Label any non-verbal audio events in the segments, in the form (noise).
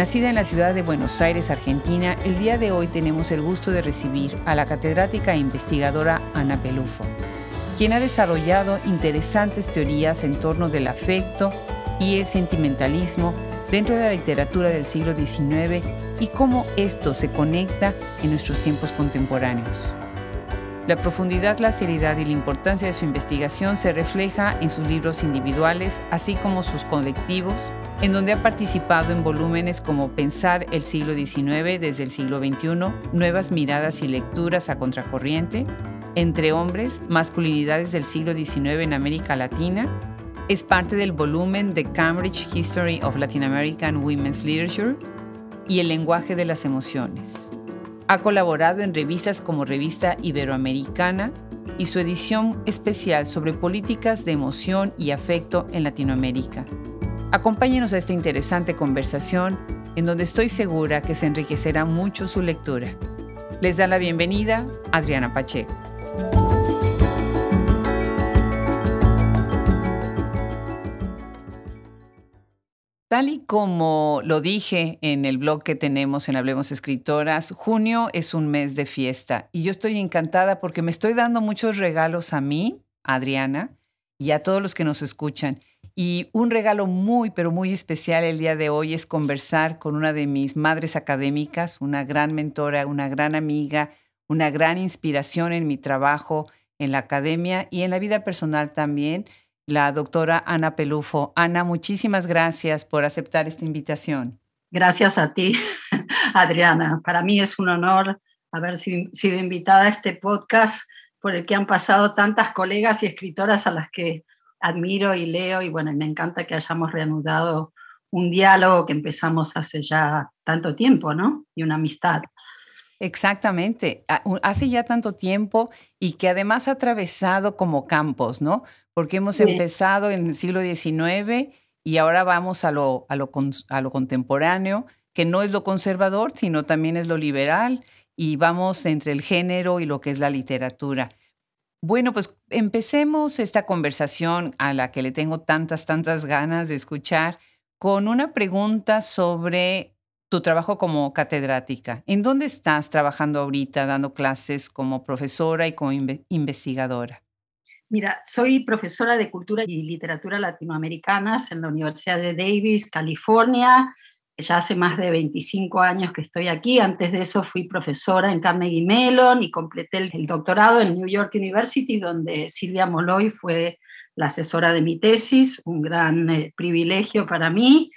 Nacida en la ciudad de Buenos Aires, Argentina, el día de hoy tenemos el gusto de recibir a la catedrática e investigadora Ana Pelufo, quien ha desarrollado interesantes teorías en torno del afecto y el sentimentalismo dentro de la literatura del siglo XIX y cómo esto se conecta en nuestros tiempos contemporáneos. La profundidad, la seriedad y la importancia de su investigación se refleja en sus libros individuales, así como sus colectivos, en donde ha participado en volúmenes como Pensar el siglo XIX desde el siglo XXI, Nuevas miradas y lecturas a contracorriente, Entre hombres, masculinidades del siglo XIX en América Latina, es parte del volumen The Cambridge History of Latin American Women's Literature y El lenguaje de las emociones. Ha colaborado en revistas como Revista Iberoamericana y su edición especial sobre políticas de emoción y afecto en Latinoamérica. Acompáñenos a esta interesante conversación en donde estoy segura que se enriquecerá mucho su lectura. Les da la bienvenida Adriana Pacheco. Tal y como lo dije en el blog que tenemos en Hablemos Escritoras, junio es un mes de fiesta y yo estoy encantada porque me estoy dando muchos regalos a mí, Adriana, y a todos los que nos escuchan. Y un regalo muy, pero muy especial el día de hoy es conversar con una de mis madres académicas, una gran mentora, una gran amiga, una gran inspiración en mi trabajo en la academia y en la vida personal también la doctora Ana Pelufo. Ana, muchísimas gracias por aceptar esta invitación. Gracias a ti, (laughs) Adriana. Para mí es un honor haber sido invitada a este podcast por el que han pasado tantas colegas y escritoras a las que admiro y leo y bueno, me encanta que hayamos reanudado un diálogo que empezamos hace ya tanto tiempo, ¿no? Y una amistad. Exactamente, hace ya tanto tiempo y que además ha atravesado como campos, ¿no? porque hemos empezado en el siglo XIX y ahora vamos a lo, a, lo, a lo contemporáneo, que no es lo conservador, sino también es lo liberal, y vamos entre el género y lo que es la literatura. Bueno, pues empecemos esta conversación a la que le tengo tantas, tantas ganas de escuchar con una pregunta sobre tu trabajo como catedrática. ¿En dónde estás trabajando ahorita dando clases como profesora y como investigadora? Mira, soy profesora de Cultura y Literatura Latinoamericanas en la Universidad de Davis, California. Ya hace más de 25 años que estoy aquí. Antes de eso fui profesora en Carnegie Mellon y completé el, doctorado en New York University, donde Silvia Moloy fue la asesora de mi tesis, un gran eh, privilegio para mí.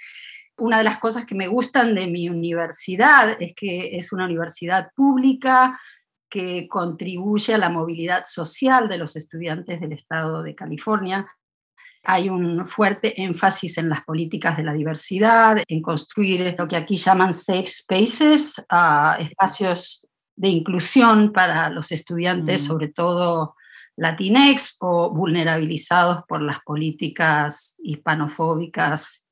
Una de las cosas que me gustan de mi universidad es que es una universidad pública, que contribuye a la movilidad social de los estudiantes del estado de California. Hay un fuerte énfasis en las políticas de la diversidad, en construir lo que aquí llaman safe spaces, uh, espacios de inclusión para los estudiantes, mm. sobre todo latinex o vulnerabilizados por las políticas hispanofóbicas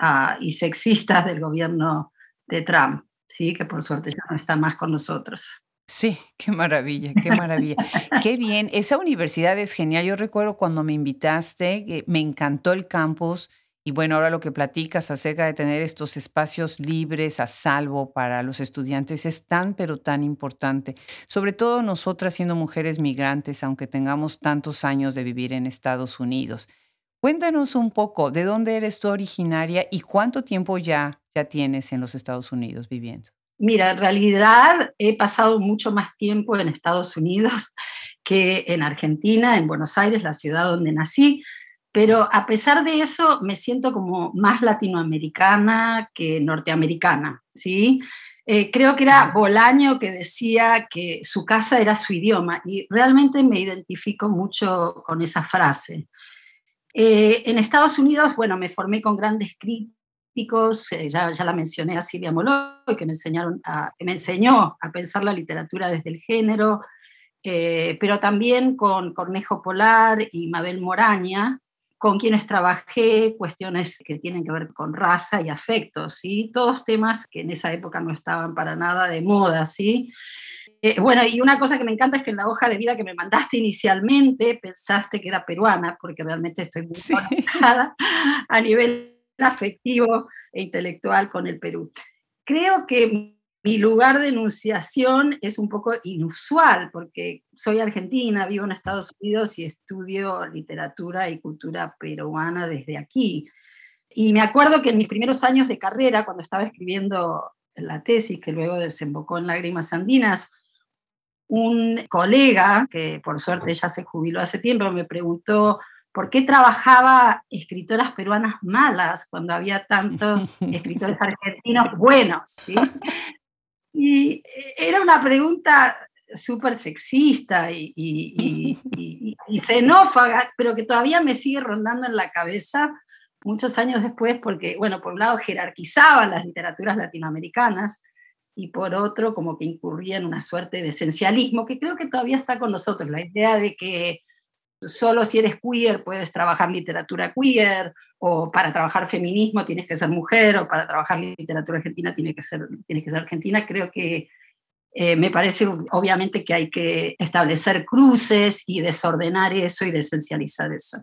uh, y sexistas del gobierno de Trump, ¿sí? que por suerte ya no está más con nosotros. Sí, qué maravilla, qué maravilla. qué bien. Esa universidad es genial. Yo recuerdo cuando me invitaste, me encantó el campus. Y bueno, ahora lo que platicas acerca de tener estos espacios libres a salvo para los estudiantes es tan, pero tan importante. Sobre todo nosotras siendo mujeres migrantes, aunque tengamos tantos años de vivir en Estados Unidos. Cuéntanos un poco, ¿de dónde eres tú originaria y cuánto tiempo ya, ya tienes en los Estados Unidos viviendo? Mira, en realidad he pasado mucho más tiempo en Estados Unidos (laughs) que en Argentina, en Buenos Aires, la ciudad donde nací, pero a pesar de eso me siento como más latinoamericana que norteamericana, ¿sí? Eh, creo que era Bolaño que decía que su casa era su idioma y realmente me identifico mucho con esa frase. Eh, en Estados Unidos, bueno, me formé con grandes críticos eh, ya, ya la mencioné a Silvia Moloy, que me, enseñaron a, que me enseñó a pensar la literatura desde el género, eh, pero también con Cornejo Polar y Mabel Moraña, con quienes trabajé cuestiones que tienen que ver con raza y afectos, ¿sí? todos temas que en esa época no estaban para nada de moda. ¿sí? Eh, bueno, y una cosa que me encanta es que en la hoja de vida que me mandaste inicialmente pensaste que era peruana, porque realmente estoy muy sí. (laughs) a nivel afectivo e intelectual con el Perú. creo que mi lugar de enunciación es un poco inusual, porque soy argentina, vivo en Estados Unidos y estudio literatura y cultura peruana desde aquí. Y me acuerdo que en mis primeros años de carrera, cuando estaba escribiendo la tesis, que luego desembocó en Lágrimas Andinas, un colega, que por suerte ya se jubiló hace tiempo, me preguntó por qué trabajaba escritoras peruanas malas cuando había tantos (laughs) escritores argentinos buenos. ¿sí? Y era una pregunta súper sexista y, y, xenófaga, pero que todavía me sigue rondando en la cabeza muchos años después, porque, bueno, por un lado jerarquizaba las literaturas latinoamericanas y por otro como que incurría en una suerte de esencialismo que creo que todavía está con nosotros, la idea de que solo si eres queer puedes trabajar literatura queer, o para trabajar feminismo tienes que ser mujer, o para trabajar literatura argentina tienes que ser, tienes que ser argentina, creo que eh, me parece obviamente que hay que establecer cruces y desordenar eso y desencializar eso.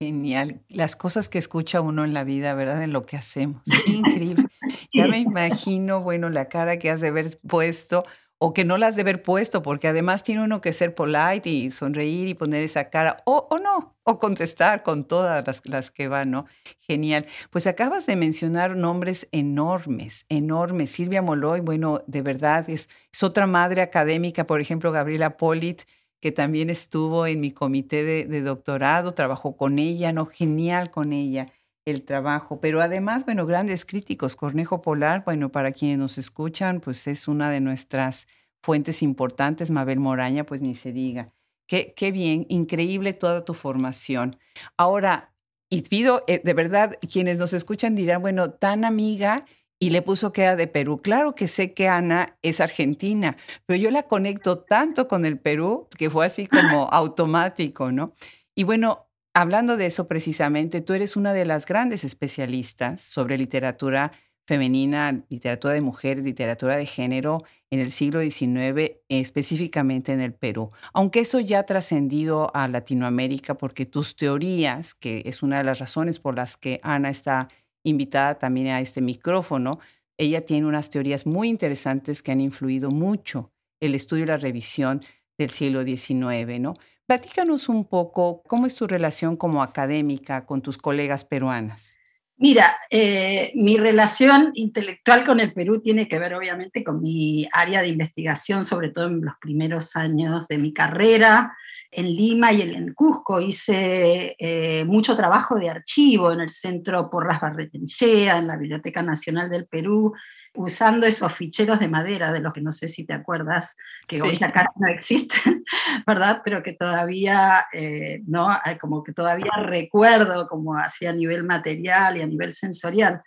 Genial. Las cosas que escucha uno en la vida, ¿verdad? En lo que hacemos. (laughs) Increíble. Ya me imagino, bueno, la cara que has de haber puesto o que no las de haber puesto, porque además tiene uno que ser polite y sonreír y poner esa cara, o, o no, o contestar con todas las, las, que van, ¿no? Genial. Pues acabas de mencionar nombres enormes, enormes. Silvia Moloy, bueno, de verdad es, es otra madre académica, por ejemplo, Gabriela Polit, que también estuvo en mi comité de, de doctorado, trabajó con ella, ¿no? Genial con ella el trabajo, pero además, bueno, grandes críticos. Cornejo Polar, bueno, para quienes nos escuchan, pues es una de nuestras fuentes importantes. Mabel Moraña, pues ni se diga. Qué, qué bien, increíble toda tu formación. Ahora, y pido, eh, de verdad, quienes nos escuchan dirán, bueno, tan amiga y le puso que era de Perú. Claro que sé que Ana es argentina, pero yo la conecto tanto con el Perú que fue así como automático, ¿no? Y bueno, hablando de eso precisamente, tú eres una de las grandes especialistas sobre literatura femenina, literatura de mujer, literatura de género en el siglo XIX, específicamente en el Perú. Aunque eso ya ha trascendido a Latinoamérica porque tus teorías, que es una de las razones por las que Ana está invitada también a este micrófono, ella tiene unas teorías muy interesantes que han influido mucho el estudio y la revisión del siglo XIX, ¿no? Platícanos un poco cómo es tu relación como académica con tus colegas peruanas. Mira, eh, mi relación intelectual con el Perú tiene que ver obviamente con mi área de investigación, sobre todo en los primeros años de mi carrera. En Lima y en Cusco hice eh, mucho trabajo de archivo en el Centro Porras Barretenchea, en la Biblioteca Nacional del Perú, usando esos ficheros de madera, de los que no sé si te acuerdas, que hoy acá (laughs) no existen, ¿verdad? Pero que todavía, eh, ¿no? Como que todavía recuerdo como hacía a nivel material y a nivel sensorial.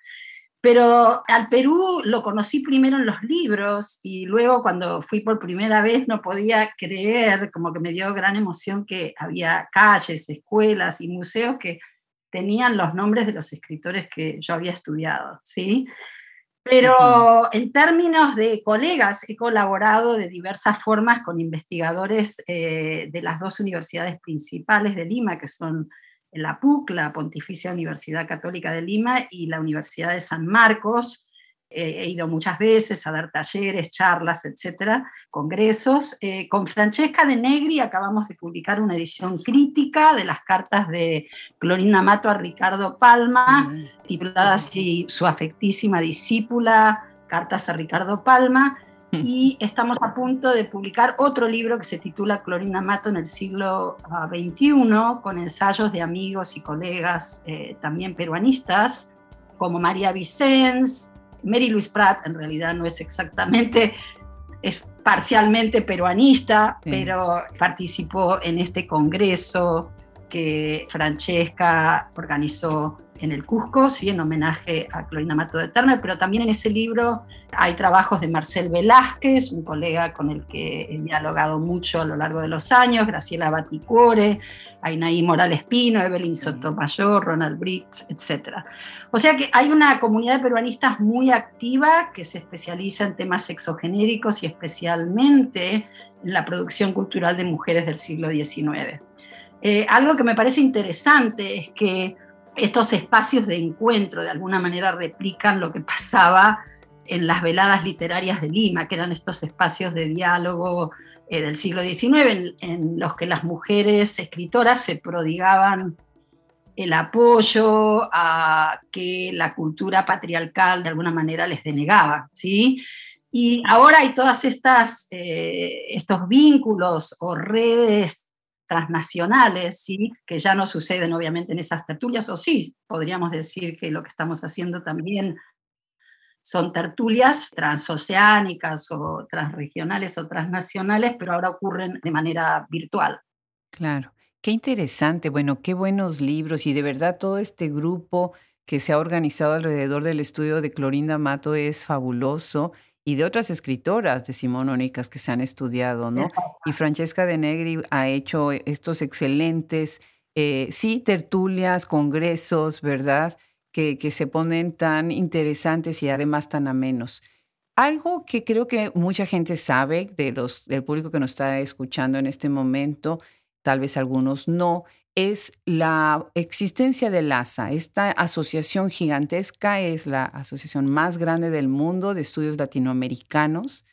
Pero al Perú lo conocí primero en los libros y luego cuando fui por primera vez no podía creer, como que me dio gran emoción que había calles, escuelas y museos que tenían los nombres de los escritores que yo había estudiado, ¿sí? Pero en términos de colegas, he colaborado de diversas formas con investigadores eh, de las dos universidades principales de Lima, que son la PUC, la Pontificia Universidad Católica de Lima, y la Universidad de San Marcos, he ido muchas veces a dar talleres, charlas, etcétera, congresos. Eh, con Francesca de Negri acabamos de publicar una edición crítica de las cartas de Clorina Mato a Ricardo Palma, titulada así Su afectísima discípula, Cartas a Ricardo Palma. Y estamos a punto de publicar otro libro que se titula Clorina Mato en el siglo XXI, ah, con ensayos de amigos y colegas eh, también peruanistas, como María Vicens, Mary Louise Pratt en realidad no es exactamente, es parcialmente peruanista, pero participó en este congreso que Francesca organizó en el Cusco, ¿sí? en homenaje a Clorina Mato de Turner, pero también en ese libro hay trabajos de Marcel Velázquez, un colega con el que he dialogado mucho a lo largo de los años, Graciela Baticuore, Ainaí Morales Pino, Evelyn Sotomayor, Ronald Briggs, etc. O sea que hay una comunidad de peruanistas muy activa que se especializa en temas sexogenéricos y especialmente en la producción cultural de mujeres del siglo XIX. Eh, algo que me parece interesante es que estos espacios de encuentro de alguna manera replican lo que pasaba en las veladas literarias de Lima, que eran estos espacios de diálogo eh, del siglo XIX en, los que las mujeres escritoras se prodigaban el apoyo a que la cultura patriarcal de alguna manera les denegaba, ¿sí? Y ahora hay todas estas eh, estos vínculos o redes transnacionales, ¿sí? que ya no suceden obviamente en esas tertulias, o sí, podríamos decir que lo que estamos haciendo también son tertulias transoceánicas o transregionales o transnacionales, pero ahora ocurren de manera virtual. Claro, qué interesante, bueno, qué buenos libros y de verdad todo este grupo que se ha organizado alrededor del estudio de Clorinda Mato es fabuloso y de otras escritoras de decimonónicas que se han estudiado, ¿no? Y Francesca de Negri ha hecho estos excelentes, eh, sí, tertulias, congresos, ¿verdad? Que, se ponen tan interesantes y además tan amenos. Algo que creo que mucha gente sabe del público que nos está escuchando en este momento, tal vez algunos no, es la existencia del ASA. Esta asociación gigantesca es la asociación más grande del mundo de estudios latinoamericanos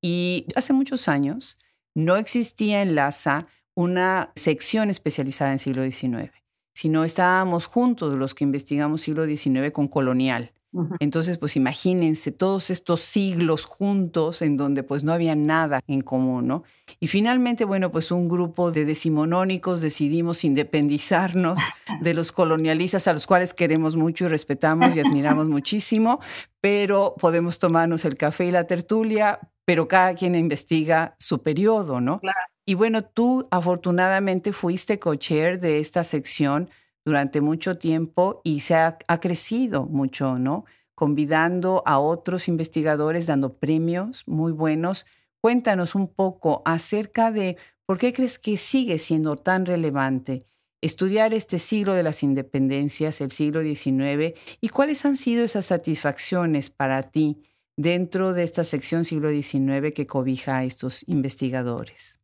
y hace muchos años no existía en la ASA una sección especializada en siglo XIX sino estábamos juntos los que investigamos siglo XIX con colonial. Entonces, pues imagínense todos estos siglos juntos en donde pues no había nada en común, ¿no? Y finalmente, bueno, pues un grupo de decimonónicos decidimos independizarnos (laughs) de los colonialistas a los cuales queremos mucho y respetamos y admiramos (laughs) muchísimo, pero podemos tomarnos el café y la tertulia, pero cada quien investiga su periodo, ¿no? Claro. Y bueno, tú afortunadamente fuiste co-chair de esta sección durante mucho tiempo y se ha, crecido mucho, ¿no? Convidando a otros investigadores, dando premios muy buenos. Cuéntanos un poco acerca de por qué crees que sigue siendo tan relevante estudiar este siglo de las independencias, el siglo XIX, y cuáles han sido esas satisfacciones para ti dentro de esta sección siglo XIX que cobija a estos investigadores.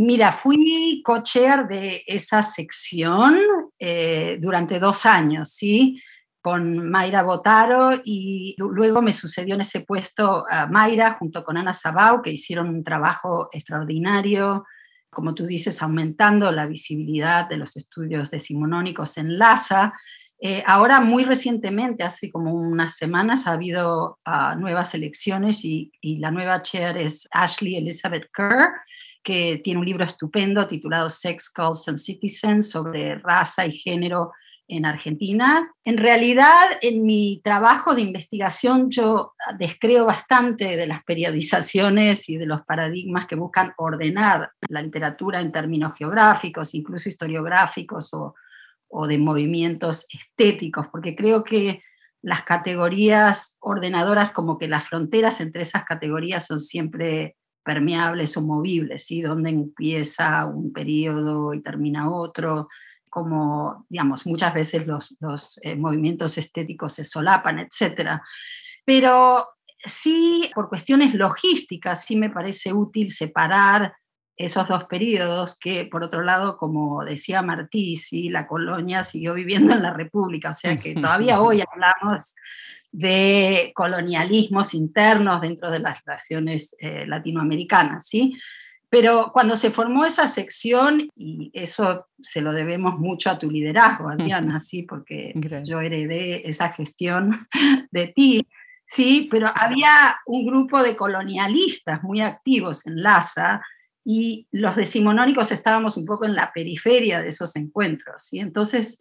Mira, fui cocher de esa sección eh, durante dos años, ¿sí? Con Mayra Botaro y luego me sucedió en ese puesto a Mayra junto con Ana Sabau, que hicieron un trabajo extraordinario, como tú dices, aumentando la visibilidad de los estudios decimonónicos en LASA. Eh, ahora, muy recientemente, hace como unas semanas, ha habido ah, nuevas elecciones y, y, la nueva chair es Ashley Elizabeth Kerr, que tiene un libro estupendo titulado Sex, Cults and Citizens sobre raza y género en Argentina. En realidad, en mi trabajo de investigación yo descreo bastante de las periodizaciones y de los paradigmas que buscan ordenar la literatura en términos geográficos, incluso historiográficos o, o de movimientos estéticos, porque creo que las categorías ordenadoras, como que las fronteras entre esas categorías son siempre permeables o movibles, ¿sí? Donde empieza un periodo y termina otro, como, digamos, muchas veces los, los eh, movimientos estéticos se solapan, etc. Pero sí, por cuestiones logísticas, sí me parece útil separar esos dos periodos que, por otro lado, como decía Martí, ¿sí? la colonia siguió viviendo en la República, o sea que (laughs) todavía hoy hablamos de colonialismos internos dentro de las naciones eh, latinoamericanas, ¿sí? Pero cuando se formó esa sección, y eso se lo debemos mucho a tu liderazgo, Adriana, ¿sí? Porque yo heredé esa gestión (laughs) de ti, ¿sí? Pero había un grupo de colonialistas muy activos en LASA, y los decimonónicos estábamos un poco en la periferia de esos encuentros, ¿sí? Entonces,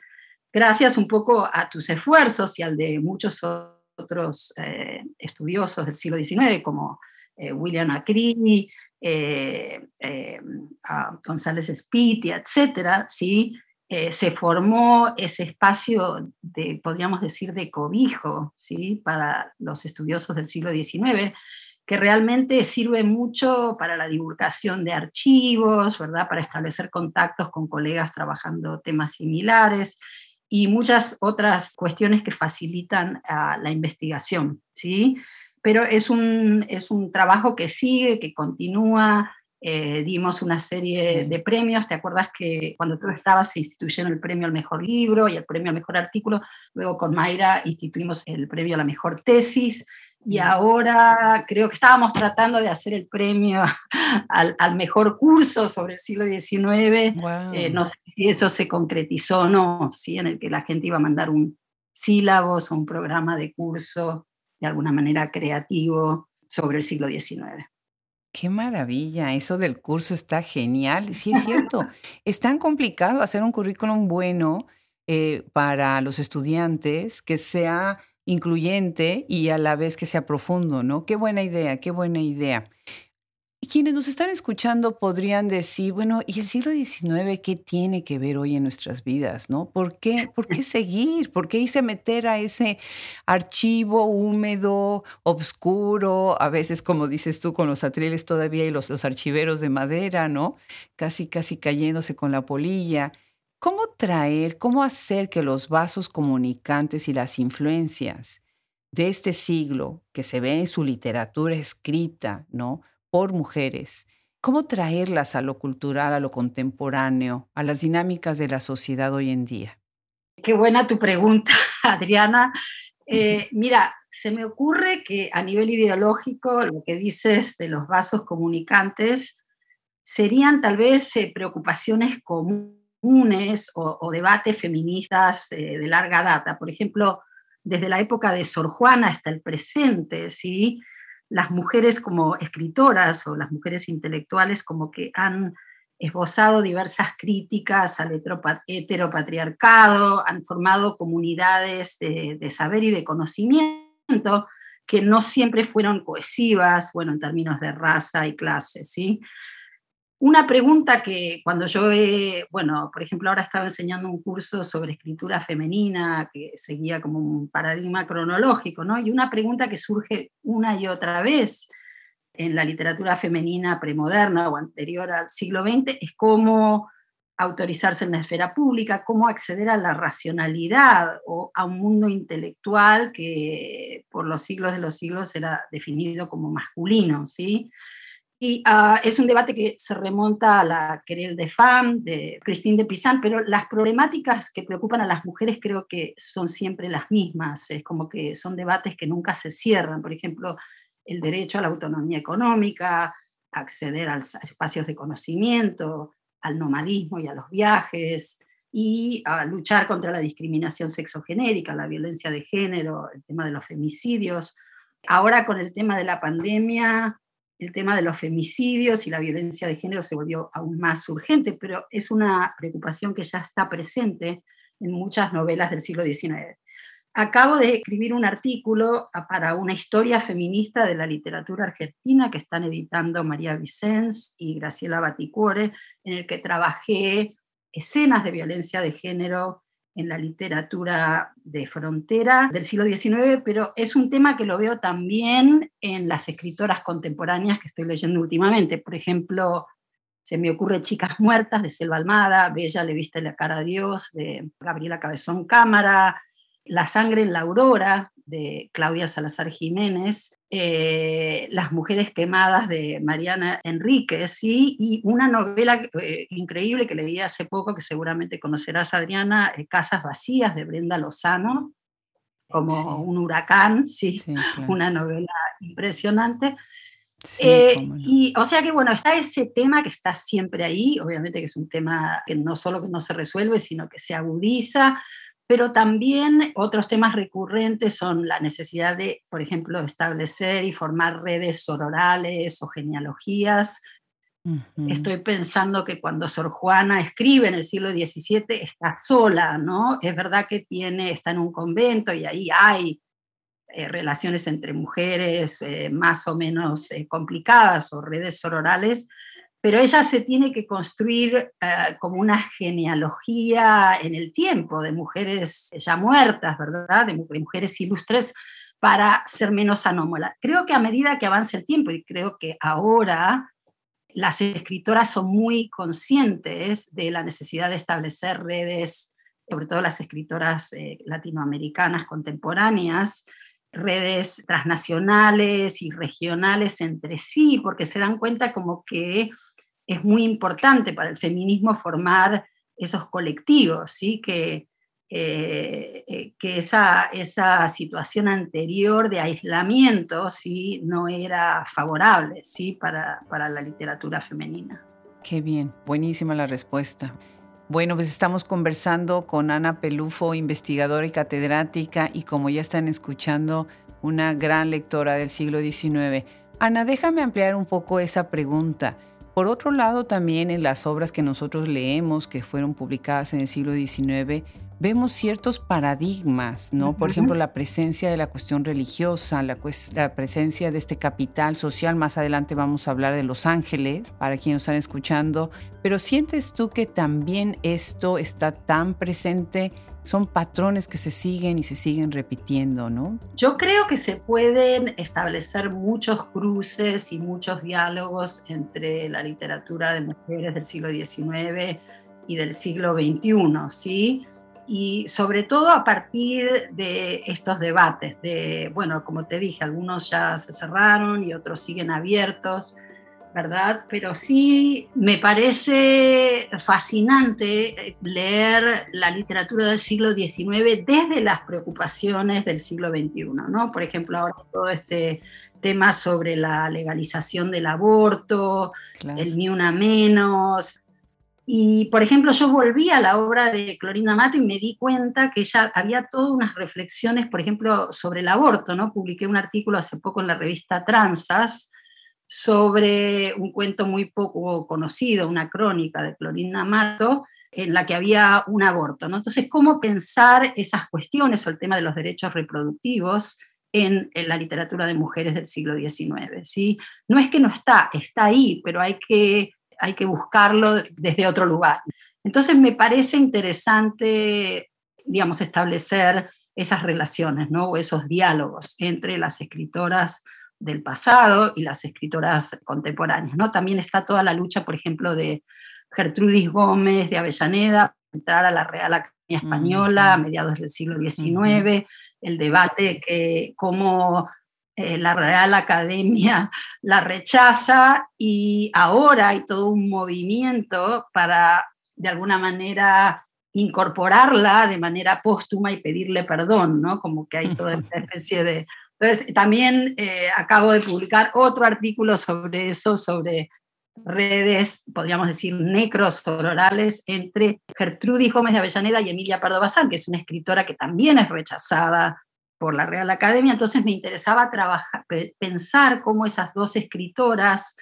gracias un poco a tus esfuerzos y al de muchos otros otros eh, estudiosos del siglo XIX, como eh, William Acri, eh, González Spiti, etc., ¿sí? se formó ese espacio de, podríamos decir, de cobijo ¿sí? para los estudiosos del siglo XIX, que realmente sirve mucho para la divulgación de archivos, ¿verdad? para establecer contactos con colegas trabajando temas similares y muchas otras cuestiones que facilitan ah, la investigación, ¿sí? Pero es un, es un trabajo que sigue, que continúa. Eh, dimos una serie de premios. ¿Te acuerdas que cuando tú estabas se instituyeron el premio al mejor libro y el premio al mejor artículo? Luego con Mayra instituimos el premio a la mejor tesis. Y ahora creo que estábamos tratando de hacer el premio (laughs) al, mejor curso sobre el siglo XIX. Eh, no sé si eso se concretizó o no, ¿sí? en el que la gente iba a mandar un sílabos o un programa de curso de alguna manera creativo sobre el siglo XIX. Qué maravilla, eso del curso está genial. Sí, es cierto, (laughs) es tan complicado hacer un currículum bueno eh, para los estudiantes que sea incluyente y a la vez que sea profundo, ¿no? Qué buena idea, qué buena idea. Quienes nos están escuchando podrían decir, bueno, ¿y el siglo XIX qué tiene que ver hoy en nuestras vidas, no? ¿Por qué, por qué seguir? ¿Por qué irse meter a ese archivo húmedo, oscuro, a veces, como dices tú, con los atriles todavía y los, los archiveros de madera, ¿no? Casi, casi cayéndose con la polilla. ¿Cómo traer, cómo hacer que los vasos comunicantes y las influencias de este siglo que se ve en su literatura escrita, ¿no? Por mujeres, cómo traerlas a lo cultural, a lo contemporáneo, a las dinámicas de la sociedad hoy en día? Qué buena tu pregunta, (laughs) Adriana. Eh, mira, se me ocurre que a nivel ideológico lo que dices de los vasos comunicantes serían tal vez eh, preocupaciones comunes o, debates feministas eh, de larga data. Por ejemplo, desde la época de Sor Juana hasta el presente, ¿sí? las mujeres como escritoras o las mujeres intelectuales como que han esbozado diversas críticas al heteropatriarcado, han formado comunidades de, de, saber y de conocimiento que no siempre fueron cohesivas, bueno, en términos de raza y clase, ¿sí? Una pregunta que cuando yo, bueno, por ejemplo, ahora estaba enseñando un curso sobre escritura femenina que seguía como un paradigma cronológico, ¿no? Y una pregunta que surge una y otra vez en la literatura femenina premoderna o anterior al siglo XX es cómo autorizarse en la esfera pública, cómo acceder a la racionalidad o a un mundo intelectual que por los siglos de los siglos era definido como masculino, ¿sí? Y ah, es un debate que se remonta a la querel de Femme, de Christine de Pizan, pero las problemáticas que preocupan a las mujeres creo que son siempre las mismas. Es como que son debates que nunca se cierran. Por ejemplo, el derecho a la autonomía económica, acceder a espacios de conocimiento, al nomadismo y a los viajes, y a luchar contra la discriminación sexogenérica, la violencia de género, el tema de los femicidios. Ahora con el tema de la pandemia, el tema de los femicidios y la violencia de género se volvió aún más urgente, pero es una preocupación que ya está presente en muchas novelas del siglo XIX. Acabo de escribir un artículo para una historia feminista de la literatura argentina que están editando María Vicens y Graciela Baticuore, en el que trabajé escenas de violencia de género en la literatura de frontera del siglo XIX, pero es un tema que lo veo también en las escritoras contemporáneas que estoy leyendo últimamente. Por ejemplo, se me ocurre Chicas Muertas de Selva Almada, Bella le viste la cara a Dios de Gabriela Cabezón Cámara, La sangre en la aurora de Claudia Salazar Jiménez, eh, Las mujeres quemadas de Mariana Enríquez y una novela eh, increíble que leí hace poco, que seguramente conocerás, Adriana, eh, Casas Vacías de Brenda Lozano, como un huracán, sí, una novela impresionante. Y o sea que bueno, está ese tema que está siempre ahí, obviamente que es un tema que no solo que no se resuelve, sino que se agudiza, pero también otros temas recurrentes son la necesidad de, por ejemplo, establecer y formar redes sororales o genealogías. Estoy pensando que cuando Sor Juana escribe en el siglo XVII está sola, ¿no? Es verdad que tiene, está en un convento y ahí hay eh, relaciones entre mujeres eh, más o menos eh, complicadas o redes sororales, pero ella se tiene que construir eh, como una genealogía en el tiempo de mujeres ya muertas, ¿verdad? De, mujeres ilustres para ser menos anómala. Creo que a medida que avanza el tiempo, y creo que ahora las escritoras son muy conscientes de la necesidad de establecer redes, sobre todo las escritoras eh, latinoamericanas contemporáneas, redes transnacionales y regionales entre sí, porque se dan cuenta como que es muy importante para el feminismo formar esos colectivos, ¿sí? que, eh, eh, que esa, esa situación anterior de aislamiento ¿sí? no era favorable ¿sí? para, para la literatura femenina. Qué bien, buenísima la respuesta. Bueno, pues estamos conversando con Ana Pelufo, investigadora y catedrática, y como ya están escuchando, una gran lectora del siglo XIX. Ana, déjame ampliar un poco esa pregunta. Por otro lado, también en las obras que nosotros leemos, que fueron publicadas en el siglo XIX, vemos ciertos paradigmas, ¿no? Por ejemplo, la presencia de la cuestión religiosa, la, presencia de este capital social. Más adelante vamos a hablar de Los Ángeles, para quienes están escuchando. Pero ¿sientes tú que también esto está tan presente? Son patrones que se siguen y se siguen repitiendo, ¿no? Yo creo que se pueden establecer muchos cruces y muchos diálogos entre la literatura de mujeres del siglo XIX y del siglo XXI, ¿sí? y sobre todo a partir de estos debates, de, bueno, como te dije, algunos ya se cerraron y otros siguen abiertos, ¿verdad? Pero sí me parece fascinante leer la literatura del siglo XIX desde las preocupaciones del siglo XXI, ¿no? Por ejemplo, ahora todo este tema sobre la legalización del aborto, el ni una menos, y, por ejemplo, yo volví a la obra de Clorinda Mato y me di cuenta que ya había todas unas reflexiones, por ejemplo, sobre el aborto, ¿no? Publiqué un artículo hace poco en la revista Transas sobre un cuento muy poco conocido, una crónica de Clorinda Mato, en la que había un aborto, ¿no? Entonces, ¿cómo pensar esas cuestiones o el tema de los derechos reproductivos en, en, la literatura de mujeres del siglo XIX. ¿sí? No es que no está, está ahí, pero hay que hay que buscarlo desde otro lugar. Entonces me parece interesante, digamos, establecer esas relaciones, ¿no? O esos diálogos entre las escritoras del pasado y las escritoras contemporáneas, ¿no? También está toda la lucha, por ejemplo, de Gertrudis Gómez de Avellaneda, entrar a la Real Academia Española a mediados del siglo XIX, el debate que cómo eh, la Real Academia (laughs) la rechaza y ahora hay todo un movimiento para, de alguna manera, incorporarla de manera póstuma y pedirle perdón, ¿no? Como que hay toda (laughs) esta especie de... Entonces, también eh, acabo de publicar otro artículo sobre eso, sobre redes, podríamos decir, necrosororales entre Gertrudis Gómez de Avellaneda y Emilia Pardo Bazán, que es una escritora que también es rechazada por la Real Academia, entonces me interesaba trabajar, pensar cómo esas dos escritoras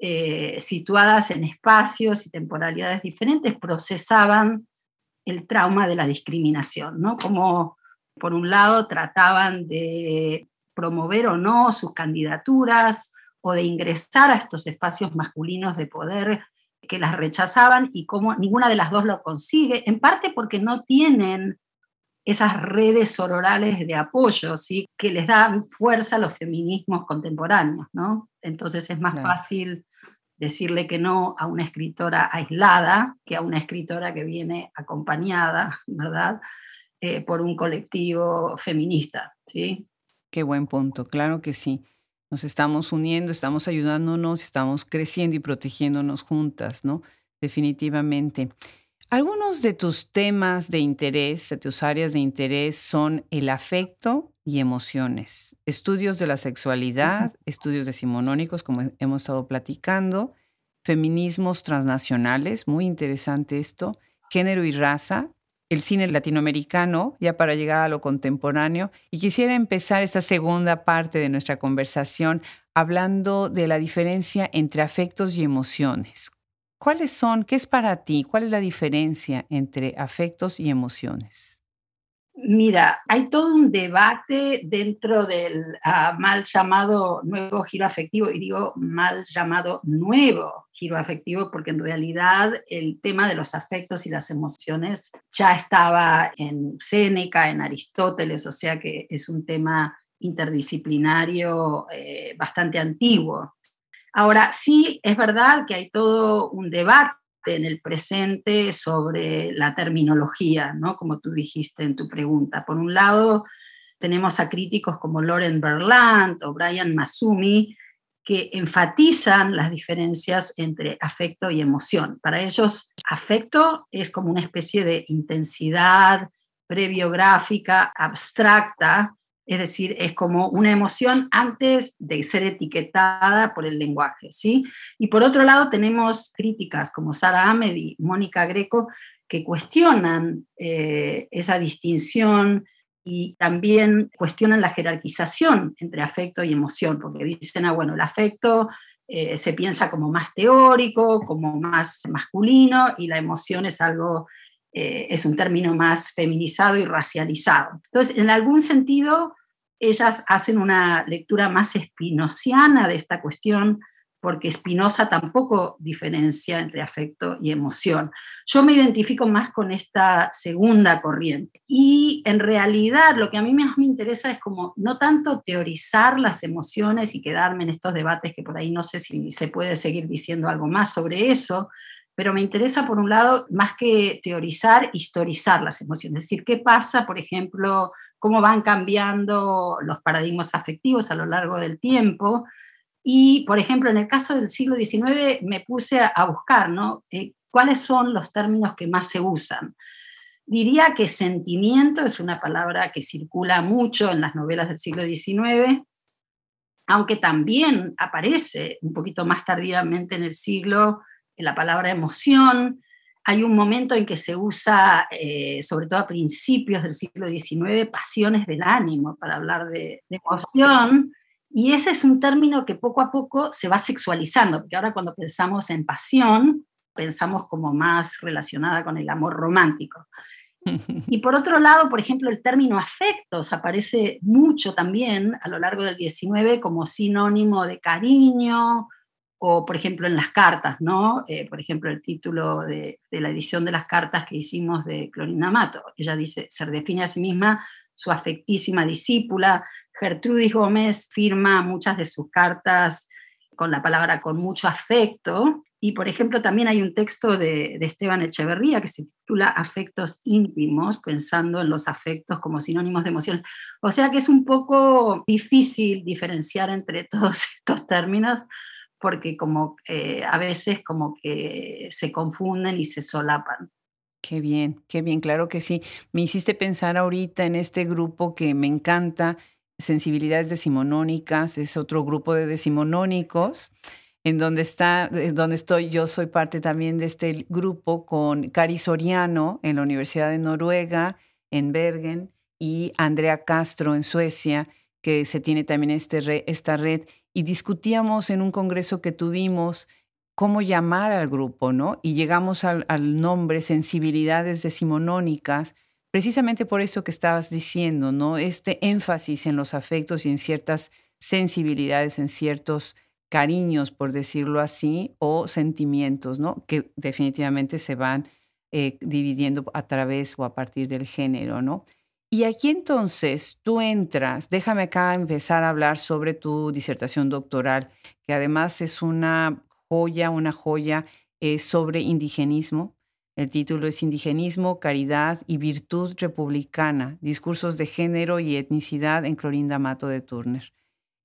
eh, situadas en espacios y temporalidades diferentes procesaban el trauma de la discriminación, ¿no? Como por un lado trataban de promover o no sus candidaturas o de ingresar a estos espacios masculinos de poder que las rechazaban y cómo ninguna de las dos lo consigue, en parte porque no tienen esas redes sororales de apoyo, ¿sí? que les dan fuerza a los feminismos contemporáneos. ¿no? Entonces es más fácil decirle que no a una escritora aislada que a una escritora que viene acompañada, ¿verdad? Eh, por un colectivo feminista, ¿sí? Qué buen punto, claro que sí. Nos estamos uniendo, estamos ayudándonos, estamos creciendo y protegiéndonos juntas, ¿no? Definitivamente. Algunos de tus temas de interés, de tus áreas de interés son el afecto y emociones, estudios de la sexualidad, estudios decimonónicos, como hemos estado platicando, feminismos transnacionales, muy interesante esto, género y raza, el cine latinoamericano, ya para llegar a lo contemporáneo. Y quisiera empezar esta segunda parte de nuestra conversación hablando de la diferencia entre afectos y emociones. ¿Cuáles son, qué es para ti, cuál es la diferencia entre afectos y emociones? Mira, hay todo un debate dentro del ah, mal llamado nuevo giro afectivo, y digo mal llamado nuevo giro afectivo, porque en realidad el tema de los afectos y las emociones ya estaba en Séneca, en Aristóteles, o sea que es un tema interdisciplinario eh, bastante antiguo. Ahora, sí es verdad que hay todo un debate en el presente sobre la terminología, ¿no? Como tú dijiste en tu pregunta. Por un lado, tenemos a críticos como Loren Berland o Brian Masumi que enfatizan las diferencias entre afecto y emoción. Para ellos, afecto es como una especie de intensidad prebiográfica, abstracta, es decir, es como una emoción antes de ser etiquetada por el lenguaje, ¿sí? Y por otro lado tenemos críticas como Sara Ahmed y Mónica Greco que cuestionan eh, esa distinción y también cuestionan la jerarquización entre afecto y emoción, porque dicen, ah, bueno, el afecto eh, se piensa como más teórico, como más masculino, y la emoción es algo, eh, es un término más feminizado y racializado. Entonces, en algún sentido, ellas hacen una lectura más espinociana de esta cuestión, porque Spinoza tampoco diferencia entre afecto y emoción. Yo me identifico más con esta segunda corriente. Y en realidad lo que a mí más me interesa es como no tanto teorizar las emociones y quedarme en estos debates que por ahí no sé si se puede seguir diciendo algo más sobre eso, pero me interesa por un lado más que teorizar, historizar las emociones. Es decir, qué pasa, por ejemplo, cómo van cambiando los paradigmas afectivos a lo largo del tiempo y, por ejemplo, en el caso del siglo XIX me puse a buscar, ¿no? Eh, ¿Cuáles son los términos que más se usan? Diría que sentimiento es una palabra que circula mucho en las novelas del siglo XIX, aunque también aparece un poquito más tardíamente en el siglo la palabra emoción. Hay un momento en que se usa, eh, sobre todo a principios del siglo XIX, pasiones del ánimo para hablar de, de emoción. Y ese es un término que poco a poco se va sexualizando, porque ahora cuando pensamos en pasión, pensamos como más relacionada con el amor romántico. (laughs) Y por otro lado, por ejemplo, el término afectos aparece mucho también a lo largo del 19 como sinónimo de cariño, o por ejemplo en las cartas, ¿no? Eh, por ejemplo, el título de, de, la edición de las cartas que hicimos de Clorina Mato. Ella dice, se define a sí misma su afectísima discípula, Gertrudis Gómez firma muchas de sus cartas con la palabra con mucho afecto. Y, por ejemplo, también hay un texto de, Esteban Echeverría que se titula Afectos íntimos, pensando en los afectos como sinónimos de emociones. O sea que es un poco difícil diferenciar entre (laughs) todos estos términos porque como eh, a veces como que se confunden y se solapan. Qué bien, qué bien, claro que sí. Me hiciste pensar ahorita en este grupo que me encanta, sensibilidades decimonónicas, es otro grupo de decimonónicos, en donde, está, eh, donde estoy, yo soy parte también de este grupo con Cari Soriano en la Universidad de Noruega, en Bergen, y Andrea Castro en Suecia, que se tiene también este esta red, y discutíamos en un congreso que tuvimos cómo llamar al grupo, ¿no? Y llegamos al, nombre sensibilidades decimonónicas, precisamente por eso que estabas diciendo, ¿no? Este énfasis en los afectos y en ciertas sensibilidades, en ciertos cariños, por decirlo así, o sentimientos, ¿no? Que definitivamente se van eh, dividiendo a través o a partir del género, ¿no? Y aquí entonces tú entras, déjame acá empezar a hablar sobre tu disertación doctoral, que además es una joya, una joya eh, sobre indigenismo, el título es Indigenismo, Caridad y Virtud Republicana, Discursos de Género y Etnicidad en Clorinda Mato de Turner.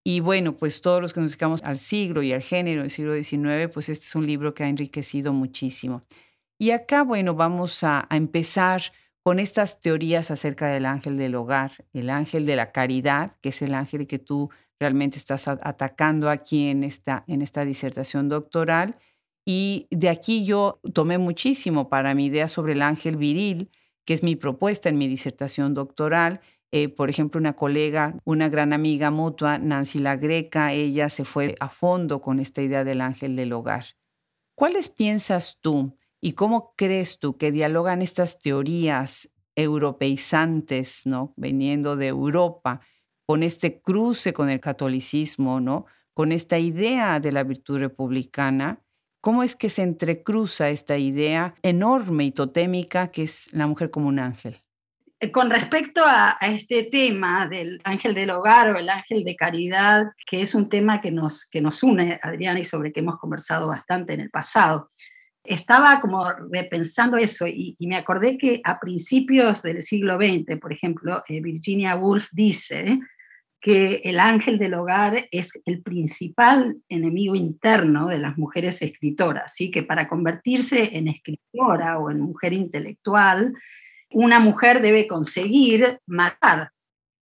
Y bueno, pues todos los que nos dedicamos al siglo y al género del siglo XIX, pues este es un libro que ha enriquecido muchísimo. Y acá, bueno, vamos a, a empezar con estas teorías acerca del ángel del hogar, el ángel de la caridad, que es el ángel que tú realmente estás atacando aquí en esta, en esta disertación doctoral, y de aquí yo tomé muchísimo para mi idea sobre el ángel viril, que es mi propuesta en mi disertación doctoral. Eh, por ejemplo, una colega, una gran amiga mutua, Nancy La Greca, ella se fue a fondo con esta idea del ángel del hogar. ¿Cuáles piensas tú y cómo crees tú que dialogan estas teorías europeizantes, ¿no? veniendo de Europa, con este cruce con el catolicismo, ¿no? con esta idea de la virtud republicana ¿Cómo es que se entrecruza esta idea enorme y totémica que es la mujer como un ángel? Eh, con respecto a, este tema del ángel del hogar o el ángel de caridad, que es un tema que nos, que nos une, Adriana, y sobre que hemos conversado bastante en el pasado, estaba como repensando eso y, me acordé que a principios del siglo XX, por ejemplo, eh, Virginia Woolf dice que el ángel del hogar es el principal enemigo interno de las mujeres escritoras, ¿sí? que para convertirse en escritora o en mujer intelectual, una mujer debe conseguir matar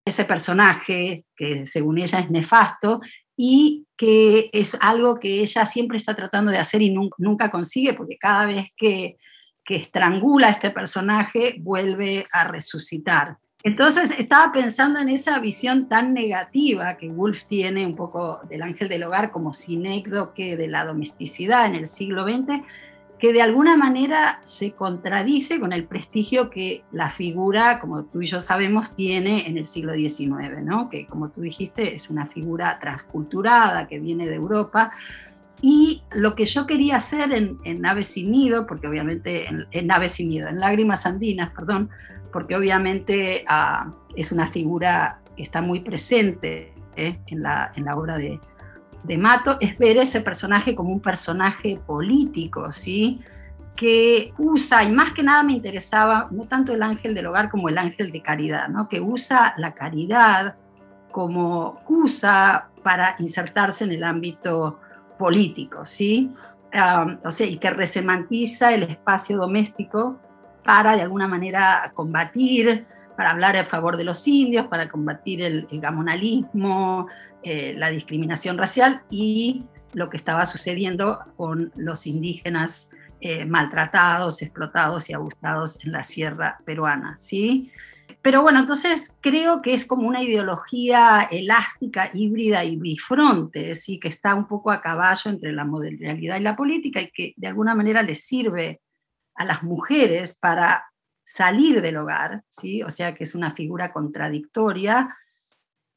ese personaje que según ella es nefasto y que es algo que ella siempre está tratando de hacer y nunca, consigue, porque cada vez que, que estrangula a este personaje vuelve a resucitar. Entonces estaba pensando en esa visión tan negativa que Woolf tiene un poco del ángel del hogar como sinécdoque de la domesticidad en el siglo XX, que de alguna manera se contradice con el prestigio que la figura, como tú y yo sabemos, tiene en el siglo XIX, ¿no? que como tú dijiste es una figura transculturada que viene de Europa. Y lo que yo quería hacer en, en Naves sin Nido, porque obviamente en, en Naves sin Nido, en Lágrimas Andinas, perdón, porque obviamente ah, es una figura que está muy presente ¿eh? en, la, en la obra de, de Mato, es ver ese personaje como un personaje político, ¿sí? que usa, y más que nada me interesaba no tanto el ángel del hogar como el ángel de caridad, ¿no? que usa la caridad como usa para insertarse en el ámbito político, ¿sí? O sea, y que resemantiza el espacio doméstico para de alguna manera combatir, para hablar a favor de los indios, para combatir el, gamonalismo, eh, la discriminación racial y lo que estaba sucediendo con los indígenas eh, maltratados, explotados y abusados en la sierra peruana, ¿sí? Pero bueno, entonces creo que es como una ideología elástica, híbrida y bifronte, ¿sí? que está un poco a caballo entre la modernidad y la política y que de alguna manera le sirve a las mujeres para salir del hogar, ¿sí? o sea que es una figura contradictoria,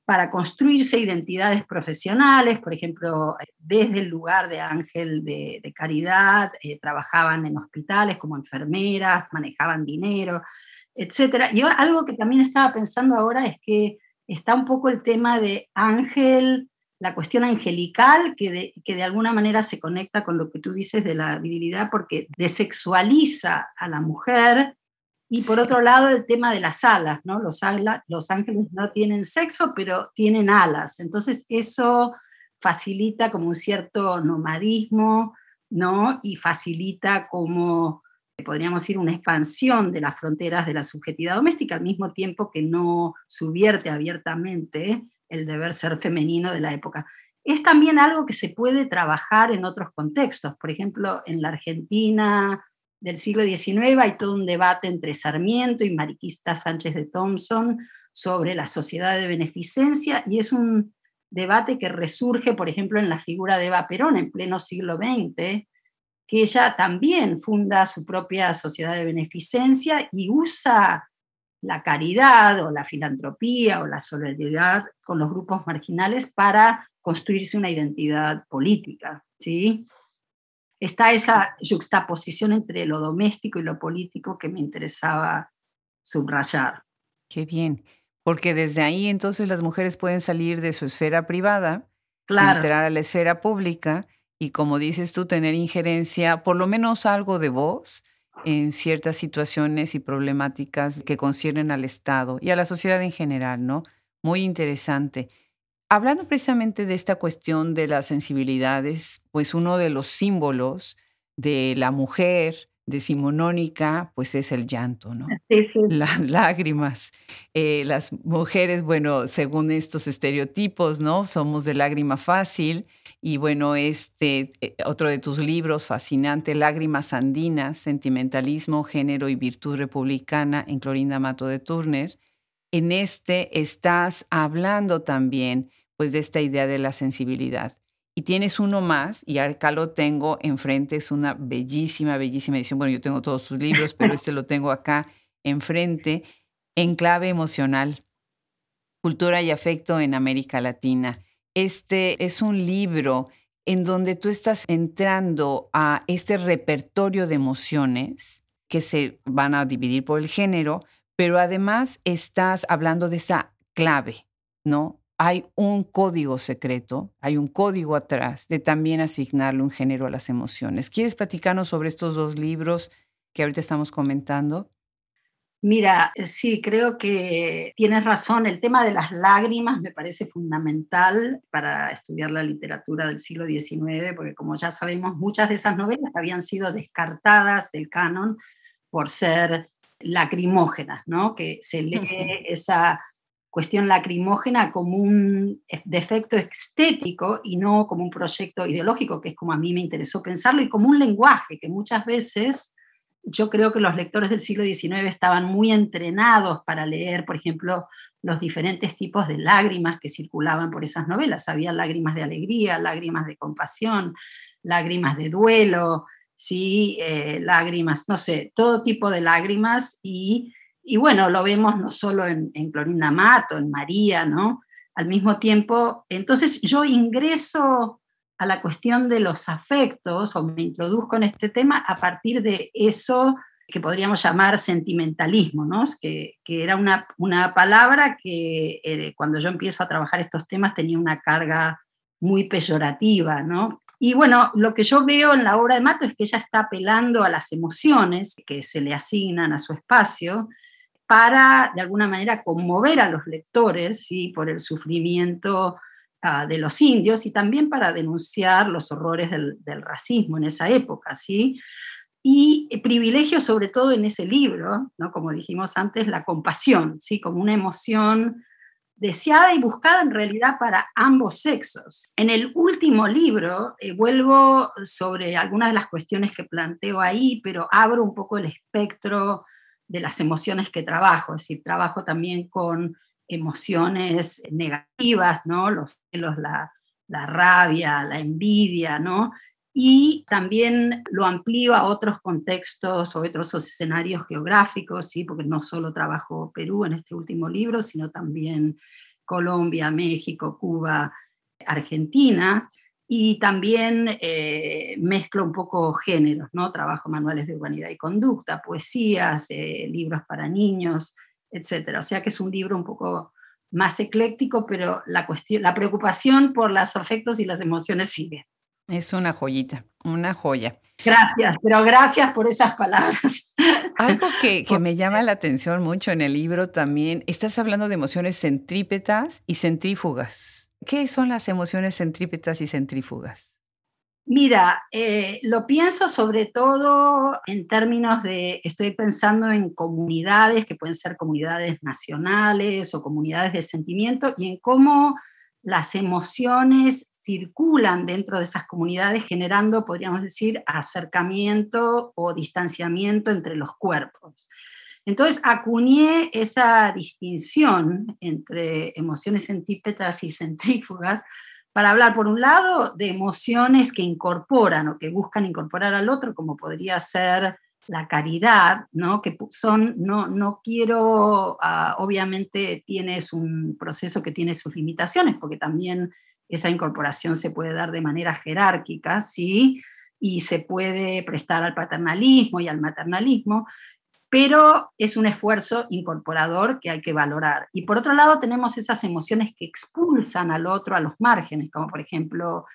para construirse identidades profesionales, por ejemplo, desde el lugar de ángel de, caridad, eh, trabajaban en hospitales como enfermeras, manejaban dinero, etc. Y algo que también estaba pensando ahora es que está un poco el tema de ángel la cuestión angelical que de, que de alguna manera se conecta con lo que tú dices de la virilidad porque desexualiza a la mujer y por otro lado el tema de las alas, ¿no? Los, los ángeles no tienen sexo pero tienen alas, entonces eso facilita como un cierto nomadismo, ¿no? Y facilita como podríamos decir, una expansión de las fronteras de la subjetividad doméstica, al mismo tiempo que no subvierte abiertamente el deber ser femenino de la época. Es también algo que se puede trabajar en otros contextos. Por ejemplo, en la Argentina del siglo XIX hay todo un debate entre Sarmiento y Mariquista Sánchez de Thompson sobre la sociedad de beneficencia y es un debate que resurge, por ejemplo, en la figura de Eva Perón en pleno siglo XX, que ella también funda su propia sociedad de beneficencia y usa la caridad o la filantropía o la solidaridad con los grupos marginales para construirse una identidad política. ¿sí? Está esa juxtaposición entre lo doméstico y lo político que me interesaba subrayar. Qué bien, porque desde ahí entonces las mujeres pueden salir de su esfera privada, entrar a la esfera pública y como dices tú, tener injerencia, por lo menos algo de voz en ciertas situaciones y problemáticas que conciernen al Estado y a la sociedad en general, ¿no? Muy interesante. Hablando precisamente de esta cuestión de las sensibilidades, pues uno de los símbolos de la mujer decimonónica, pues es el llanto, ¿no? Las lágrimas. Eh, las mujeres, bueno, según estos estereotipos, ¿no? Somos de lágrima fácil y bueno, este, eh, otro de tus libros, fascinante, Lágrimas Andinas, Sentimentalismo, Género y Virtud Republicana, en Clorinda Mato de Turner. En este estás hablando también pues de esta idea de la sensibilidad. Y tienes uno más, y acá lo tengo enfrente, es una bellísima, bellísima edición. Bueno, yo tengo todos tus libros, pero este lo tengo acá enfrente, en clave emocional, cultura y afecto en América Latina. Este es un libro en donde tú estás entrando a este repertorio de emociones que se van a dividir por el género, pero además estás hablando de esa clave, ¿no? Hay un código secreto, hay un código atrás de también asignarle un género a las emociones. ¿Quieres platicarnos sobre estos dos libros que ahorita estamos comentando? Mira, eh, sí, creo que tienes razón. El tema de las lágrimas me parece fundamental para estudiar la literatura del siglo XIX, porque como ya sabemos, muchas de esas novelas habían sido descartadas del canon por ser lacrimógenas, ¿no? que se lee esa cuestión lacrimógena como un defecto estético y no como un proyecto ideológico, que es como a mí me interesó pensarlo, y como un lenguaje que muchas veces yo creo que los lectores del siglo XIX estaban muy entrenados para leer, por ejemplo, los diferentes tipos de lágrimas que circulaban por esas novelas. Había lágrimas de alegría, lágrimas de compasión, lágrimas de duelo, ¿sí? Eh, lágrimas, no sé, todo tipo de lágrimas y y bueno, lo vemos no solo en, Clorinda Mato, en María, ¿no? Al mismo tiempo, entonces yo ingreso a la cuestión de los afectos o me introduzco en este tema a partir de eso que podríamos llamar sentimentalismo, ¿no? que, que era una, una, palabra que eh, cuando yo empiezo a trabajar estos temas tenía una carga muy peyorativa, ¿no? Y bueno, lo que yo veo en la obra de Mato es que ella está apelando a las emociones que se le asignan a su espacio para, de alguna manera, conmover a los lectores ¿sí? por el sufrimiento ah, de los indios y también para denunciar los horrores del, racismo en esa época. ¿sí? Y privilegio sobre todo en ese libro, ¿no? como dijimos antes, la compasión, ¿sí? como una emoción deseada y buscada en realidad para ambos sexos. En el último libro eh, vuelvo sobre algunas de las cuestiones que planteo ahí, pero abro un poco el espectro de las emociones que trabajo, es decir, trabajo también con emociones negativas, ¿no? Los celos, la, rabia, la envidia, ¿no? Y también lo amplío a otros contextos o otros escenarios geográficos, ¿sí? Porque no solo trabajo Perú en este último libro, sino también Colombia, México, Cuba, Argentina. Y también eh, mezclo un poco géneros, ¿no? Trabajo manuales de urbanidad y conducta, poesías, eh, libros para niños, etc. O sea que es un libro un poco más ecléctico, pero la, cuestión, la preocupación por los afectos y las emociones sigue. Es una joyita, una joya. Gracias, pero gracias por esas palabras. (laughs) Algo que, que, me llama la atención mucho en el libro también, estás hablando de emociones centrípetas y centrífugas. ¿Qué son las emociones centrípetas y centrífugas? Mira, eh, lo pienso sobre todo en términos de, estoy pensando en comunidades que pueden ser comunidades nacionales o comunidades de sentimiento y en cómo las emociones circulan dentro de esas comunidades generando, podríamos decir, acercamiento o distanciamiento entre los cuerpos. Entonces acuñé esa distinción entre emociones centípetas y centrífugas para hablar, por un lado, de emociones que incorporan o que buscan incorporar al otro, como podría ser la caridad, ¿no? que son, no, no quiero, ah, obviamente tienes un proceso que tiene sus limitaciones, porque también esa incorporación se puede dar de manera jerárquica, ¿sí? Y se puede prestar al paternalismo y al maternalismo, pero es un esfuerzo incorporador que hay que valorar. Y por otro lado tenemos esas emociones que expulsan al otro a los márgenes, como por ejemplo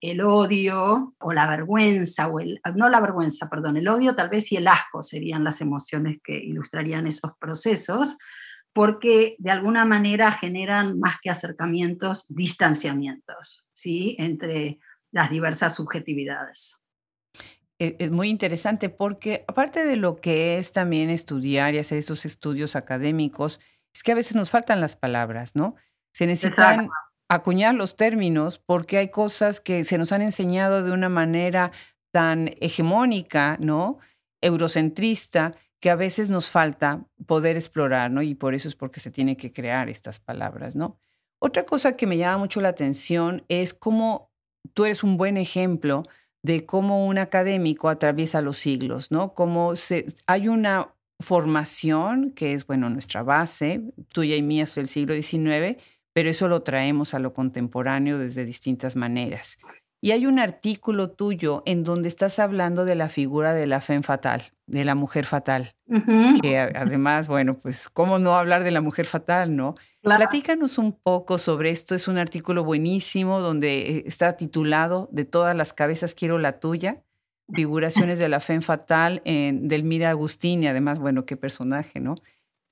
el odio o la vergüenza, o el, no la vergüenza, perdón, el odio tal vez y el asco serían las emociones que ilustrarían esos procesos, porque de alguna manera generan más que acercamientos, distanciamientos, ¿sí? Entre las diversas subjetividades. E, es muy interesante porque aparte de lo que es también estudiar y hacer estos estudios académicos, es que a veces nos faltan las palabras, ¿no? Se necesitan acuñar los términos porque hay cosas que se nos han enseñado de una manera tan hegemónica, ¿no? Eurocentrista, que a veces nos falta poder explorar, ¿no? Y por eso es porque se tiene que crear estas palabras, ¿no? Otra cosa que me llama mucho la atención es cómo tú eres un buen ejemplo de cómo un académico atraviesa los siglos, ¿no? Cómo se, hay una formación que es, bueno, nuestra base, tuya y mía es del siglo XIX, pero eso lo traemos a lo contemporáneo desde distintas maneras. Y hay un artículo tuyo en donde estás hablando de la figura de la femme fatal, de la mujer fatal. Que además, bueno, pues, ¿cómo no hablar de la mujer fatal, no? Platícanos un poco sobre esto. Es un artículo buenísimo donde eh, está titulado De todas las cabezas quiero la tuya. Figuraciones de la femme fatal en Delmira Agustín y además, bueno, qué personaje, ¿no?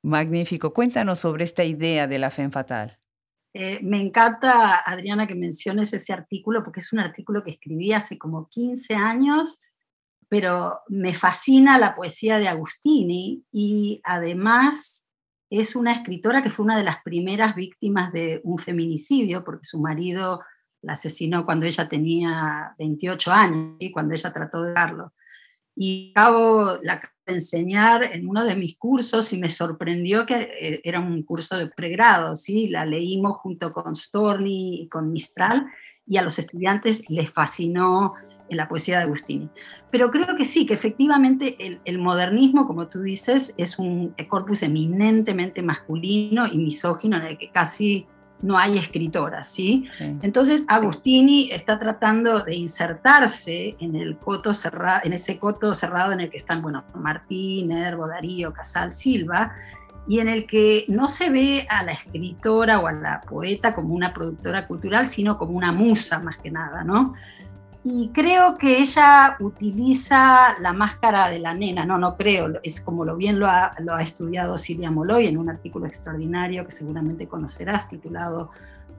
Magnífico. Cuéntanos sobre esta idea de la femme fatal. Eh, me encanta, Adriana, que menciones ese artículo, porque es un artículo que escribí hace como 15 años, pero me fascina la poesía de Agustini y además es una escritora que fue una de las primeras víctimas de un feminicidio, porque su marido la asesinó cuando ella tenía 28 años, y cuando ella trató de darlo. Y acabo la de enseñar en uno de mis cursos y me sorprendió que eh, era un curso de pregrado, ¿sí? la leímos junto con Storni y con Mistral y a los estudiantes les fascinó en la poesía de Agustini. Pero creo que sí, que efectivamente el, modernismo, como tú dices, es un corpus eminentemente masculino y misógino en el que casi no hay escritoras, ¿sí? Entonces Agustini está tratando de insertarse en el coto cerrado, en ese coto cerrado en el que están, bueno, Martín, Nervo, Darío, Casal, Silva, y en el que no se ve a la escritora o a la poeta como una productora cultural, sino como una musa más que nada, ¿no? Y creo que ella utiliza la máscara de la nena, no, no creo, es como lo bien lo ha, estudiado Silvia Moloy en un artículo extraordinario que seguramente conocerás, titulado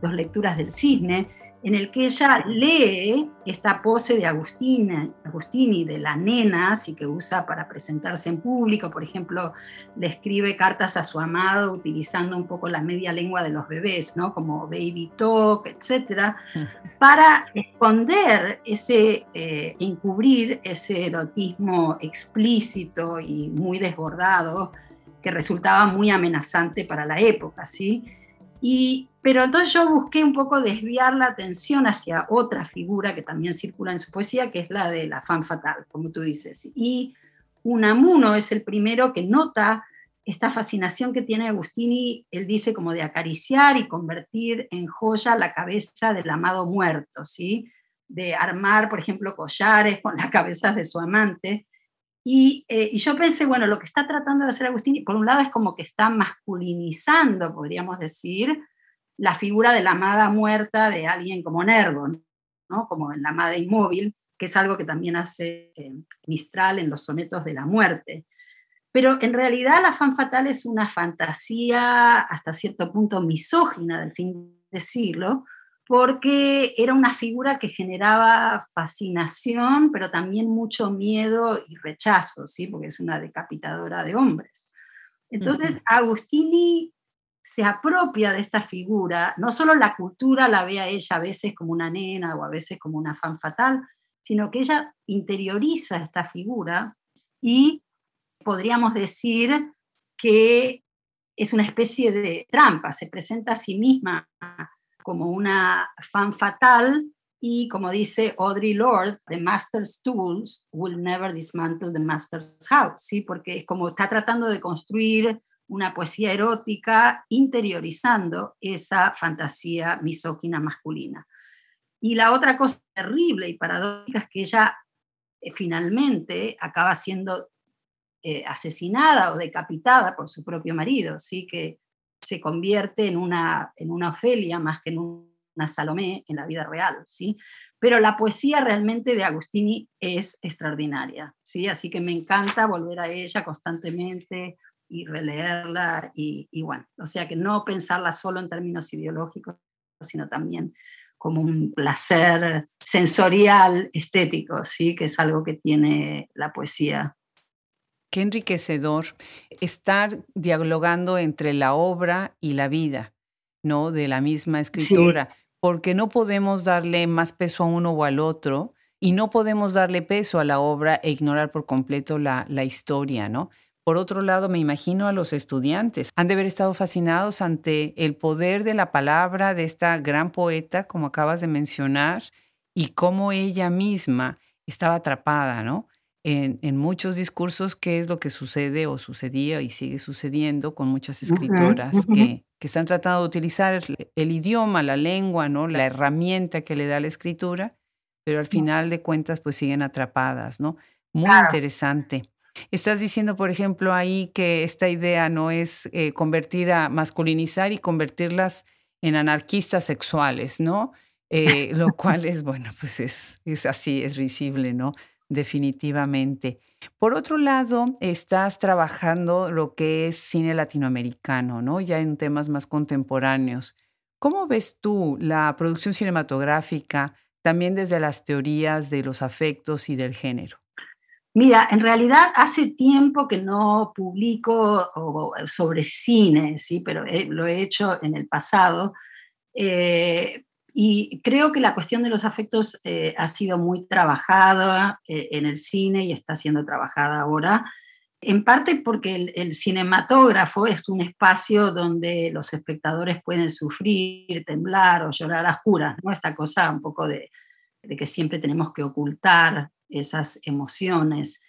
Dos lecturas del cisne, en el que ella lee esta pose de Agustina, Agustini, de la nena, así que usa para presentarse en público, por ejemplo, le escribe cartas a su amado utilizando un poco la media lengua de los bebés, ¿no? como baby talk, etcétera, (laughs) para esconder ese, eh, encubrir ese erotismo explícito y muy desbordado que resultaba muy amenazante para la época, ¿sí? Y, pero entonces yo busqué un poco desviar la atención hacia otra figura que también circula en su poesía, que es la de la fan fatal, como tú dices. Y Unamuno es el primero que nota esta fascinación que tiene Agustini, él dice como de acariciar y convertir en joya la cabeza del amado muerto, ¿sí? de armar, por ejemplo, collares con las cabezas de su amante. Y, eh, y, yo pensé, bueno, lo que está tratando de hacer Agustín, por un lado es como que está masculinizando, podríamos decir, la figura de la amada muerta de alguien como Nervo, ¿no? como en la amada inmóvil, que es algo que también hace eh, Mistral en los sonetos de la muerte. Pero en realidad la fan fatal es una fantasía hasta cierto punto misógina del fin de siglo, porque era una figura que generaba fascinación, pero también mucho miedo y rechazo, ¿sí? porque es una decapitadora de hombres. Entonces, Agustini se apropia de esta figura, no solo la cultura la ve a ella a veces como una nena o a veces como una fan fatal, sino que ella interioriza esta figura y podríamos decir que es una especie de trampa, se presenta a sí misma como una fan fatal y como dice Audrey Lord, the master's tools will never dismantle the master's house, ¿sí? porque es como está tratando de construir una poesía erótica interiorizando esa fantasía misógina masculina. Y la otra cosa terrible y paradójica es que ella eh, finalmente acaba siendo eh, asesinada o decapitada por su propio marido, ¿sí? que se convierte en una, en una Ofelia más que en una Salomé en la vida real, ¿sí? Pero la poesía realmente de Agustini es extraordinaria, ¿sí? Así que me encanta volver a ella constantemente y releerla y, y bueno, o sea que no pensarla solo en términos ideológicos, sino también como un placer sensorial, estético, ¿sí? que es algo que tiene la poesía Qué enriquecedor estar dialogando entre la obra y la vida, ¿no? De la misma escritura, porque no podemos darle más peso a uno o al otro y no podemos darle peso a la obra e ignorar por completo la, la historia, ¿no? Por otro lado, me imagino a los estudiantes. Han de haber estado fascinados ante el poder de la palabra de esta gran poeta, como acabas de mencionar, y cómo ella misma estaba atrapada, ¿no? En, muchos discursos qué es lo que sucede o sucedía y sigue sucediendo con muchas escritoras que, que, están tratando de utilizar el, idioma, la lengua, ¿no? la herramienta que le da la escritura, pero al final de cuentas pues siguen atrapadas, ¿no? Muy interesante. Estás diciendo, por ejemplo, ahí que esta idea no es eh, convertir a masculinizar y convertirlas en anarquistas sexuales, ¿no? (laughs) Eh, lo cual es, bueno, pues es, es así, es risible, ¿no? Definitivamente. Por otro lado, estás trabajando lo que es cine latinoamericano, ¿no? Ya en temas más contemporáneos. ¿Cómo ves tú la producción cinematográfica también desde las teorías de los afectos y del género? Mira, en realidad hace tiempo que no publico sobre cine, ¿sí? pero lo he hecho en el pasado. Eh, y creo que la cuestión de los afectos eh, ha sido muy trabajada eh, en el cine y está siendo trabajada ahora, en parte porque el, cinematógrafo es un espacio donde los espectadores pueden sufrir, temblar o llorar a juras, ¿no? esta cosa un poco de, de que siempre tenemos que ocultar esas emociones.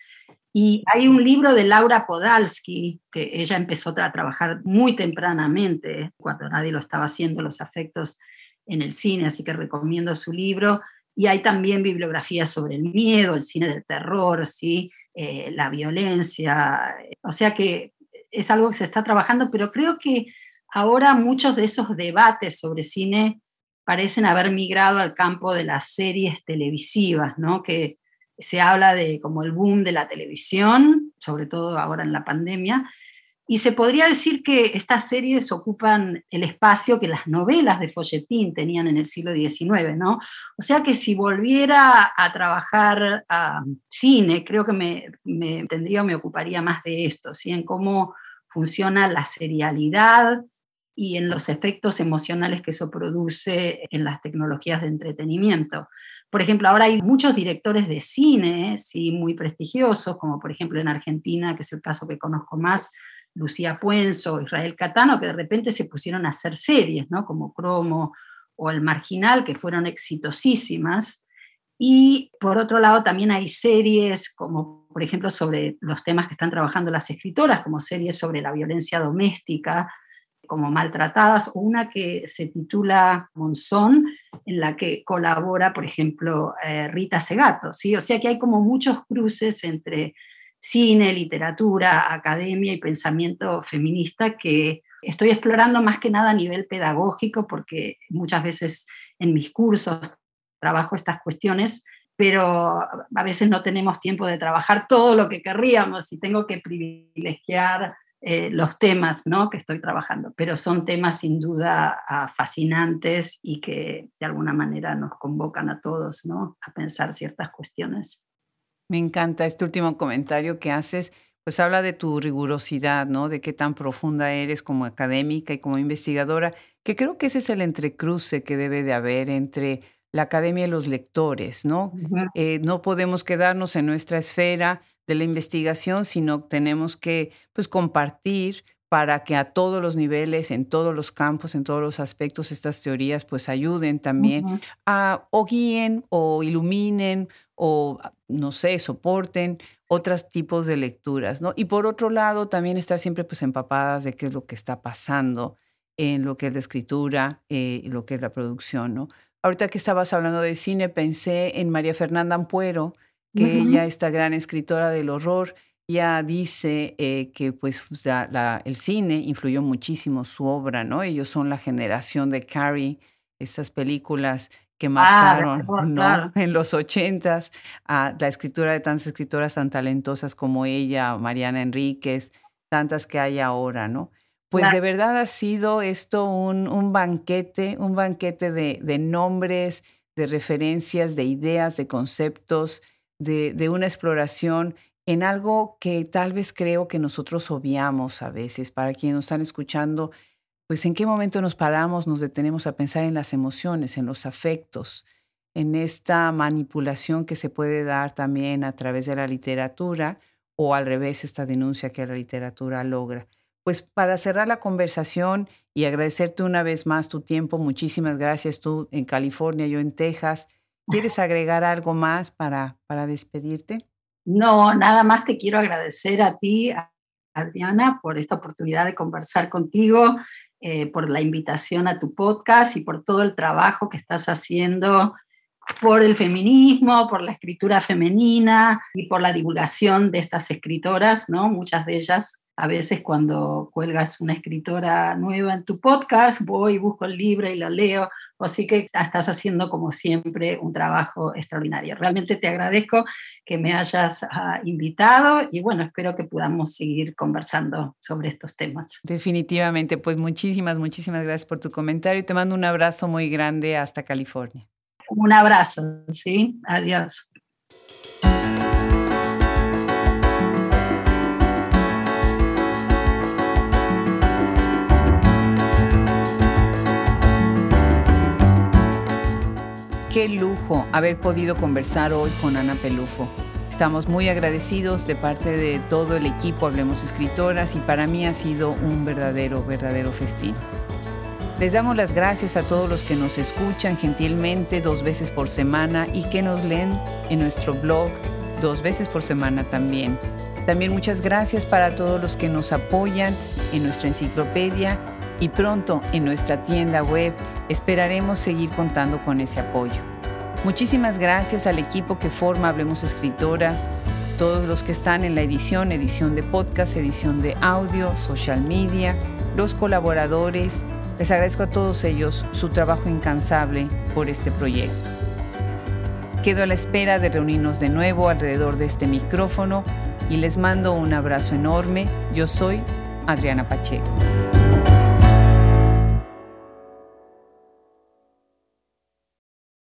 Y hay un libro de Laura Podalski, que ella empezó a trabajar muy tempranamente, cuando nadie lo estaba haciendo, los afectos en el cine, así que recomiendo su libro. Y hay también bibliografía sobre el miedo, el cine del terror, ¿sí? Eh, la violencia. O sea que es algo que se está trabajando, pero creo que ahora muchos de esos debates sobre cine parecen haber migrado al campo de las series televisivas, ¿no? que se habla de como el boom de la televisión, sobre todo ahora en la pandemia, y se podría decir que estas series ocupan el espacio que las novelas de folletín tenían en el siglo XIX, ¿no? O sea que si volviera a trabajar a cine, creo que me, me tendría o me ocuparía más de esto, ¿sí? En cómo funciona la serialidad y en los efectos emocionales que eso produce en las tecnologías de entretenimiento. Por ejemplo, ahora hay muchos directores de cine, muy prestigiosos, como por ejemplo en Argentina, que es el caso que conozco más, Lucía Puenzo, Israel Catano, que de repente se pusieron a hacer series, ¿no? como Cromo o El Marginal, que fueron exitosísimas. Y por otro lado también hay series como, por ejemplo, sobre los temas que están trabajando las escritoras, como series sobre la violencia doméstica, como maltratadas, o una que se titula Monzón, en la que colabora, por ejemplo, eh, Rita Segato. ¿sí? O sea que hay como muchos cruces entre cine, literatura, academia y pensamiento feminista que estoy explorando más que nada a nivel pedagógico, porque muchas veces en mis cursos trabajo estas cuestiones, pero a veces no tenemos tiempo de trabajar todo lo que querríamos y tengo que privilegiar eh, los temas ¿no? que estoy trabajando, pero son temas sin duda ah, fascinantes y que de alguna manera nos convocan a todos ¿no? a pensar ciertas cuestiones. Me encanta este último comentario que haces, pues habla de tu rigurosidad, ¿no? De qué tan profunda eres como académica y como investigadora, que creo que ese es el entrecruce que debe de haber entre la academia y los lectores, ¿no? Eh, no podemos quedarnos en nuestra esfera de la investigación, sino tenemos que pues, compartir para que a todos los niveles, en todos los campos, en todos los aspectos, estas teorías pues ayuden también a o guíen o iluminen o, no sé, soporten otros tipos de lecturas, ¿no? Y por otro lado, también estar siempre pues empapadas de qué es lo que está pasando en lo que es la escritura eh, y lo que es la producción, ¿no? Ahorita que estabas hablando de cine, pensé en María Fernanda Ampuero, que ella, esta gran escritora del horror, ya dice eh, que pues el cine influyó muchísimo su obra, ¿no? Ellos son la generación de Carrie, estas películas que ah, marcaron en los ochentas a la escritura de tantas escritoras tan talentosas como ella, Mariana Enríquez, tantas que hay ahora, ¿no? Pues de verdad ha sido esto un, un banquete, un banquete de, de, nombres, de referencias, de ideas, de conceptos, de, de una exploración en algo que tal vez creo que nosotros obviamos a veces. Para quienes nos están escuchando, pues en qué momento nos paramos, nos detenemos a pensar en las emociones, en los afectos, en esta manipulación que se puede dar también a través de la literatura o al revés esta denuncia que la literatura logra. Pues para cerrar la conversación y agradecerte una vez más tu tiempo, muchísimas gracias tú en California, yo en Texas. ¿Quieres agregar algo más para, para despedirte? No, nada más te quiero agradecer a ti, Adriana, por esta oportunidad de conversar contigo eh, por la invitación a tu podcast y por todo el trabajo que estás haciendo por el feminismo, por la escritura femenina y por la divulgación de estas escritoras, ¿no? Muchas de ellas, a veces cuando cuelgas una escritora nueva en tu podcast, voy, busco el libro y lo leo, así que estás haciendo como siempre un trabajo extraordinario. Realmente te agradezco que me hayas ah, invitado y bueno, espero que podamos seguir conversando sobre estos temas. Definitivamente, pues muchísimas, muchísimas gracias por tu comentario y te mando un abrazo muy grande hasta California. Un abrazo, ¿sí? Adiós. Qué lujo haber podido conversar hoy con Ana Pelufo. Estamos muy agradecidos de parte de todo el equipo Hablemos Escritoras y para mí ha sido un verdadero, verdadero festín. Les damos las gracias a todos los que nos escuchan gentilmente dos veces por semana y que nos leen en nuestro blog dos veces por semana también. También muchas gracias para todos los que nos apoyan en nuestra enciclopedia y pronto en nuestra tienda web esperaremos seguir contando con ese apoyo. Muchísimas gracias al equipo que forma Hablemos Escritoras, todos los que están en la edición, edición de podcast, edición de audio, social media, los colaboradores. Les agradezco a todos ellos su trabajo incansable por este proyecto. Quedo a la espera de reunirnos de nuevo alrededor de este micrófono y les mando un abrazo enorme. Yo soy Adriana Pacheco.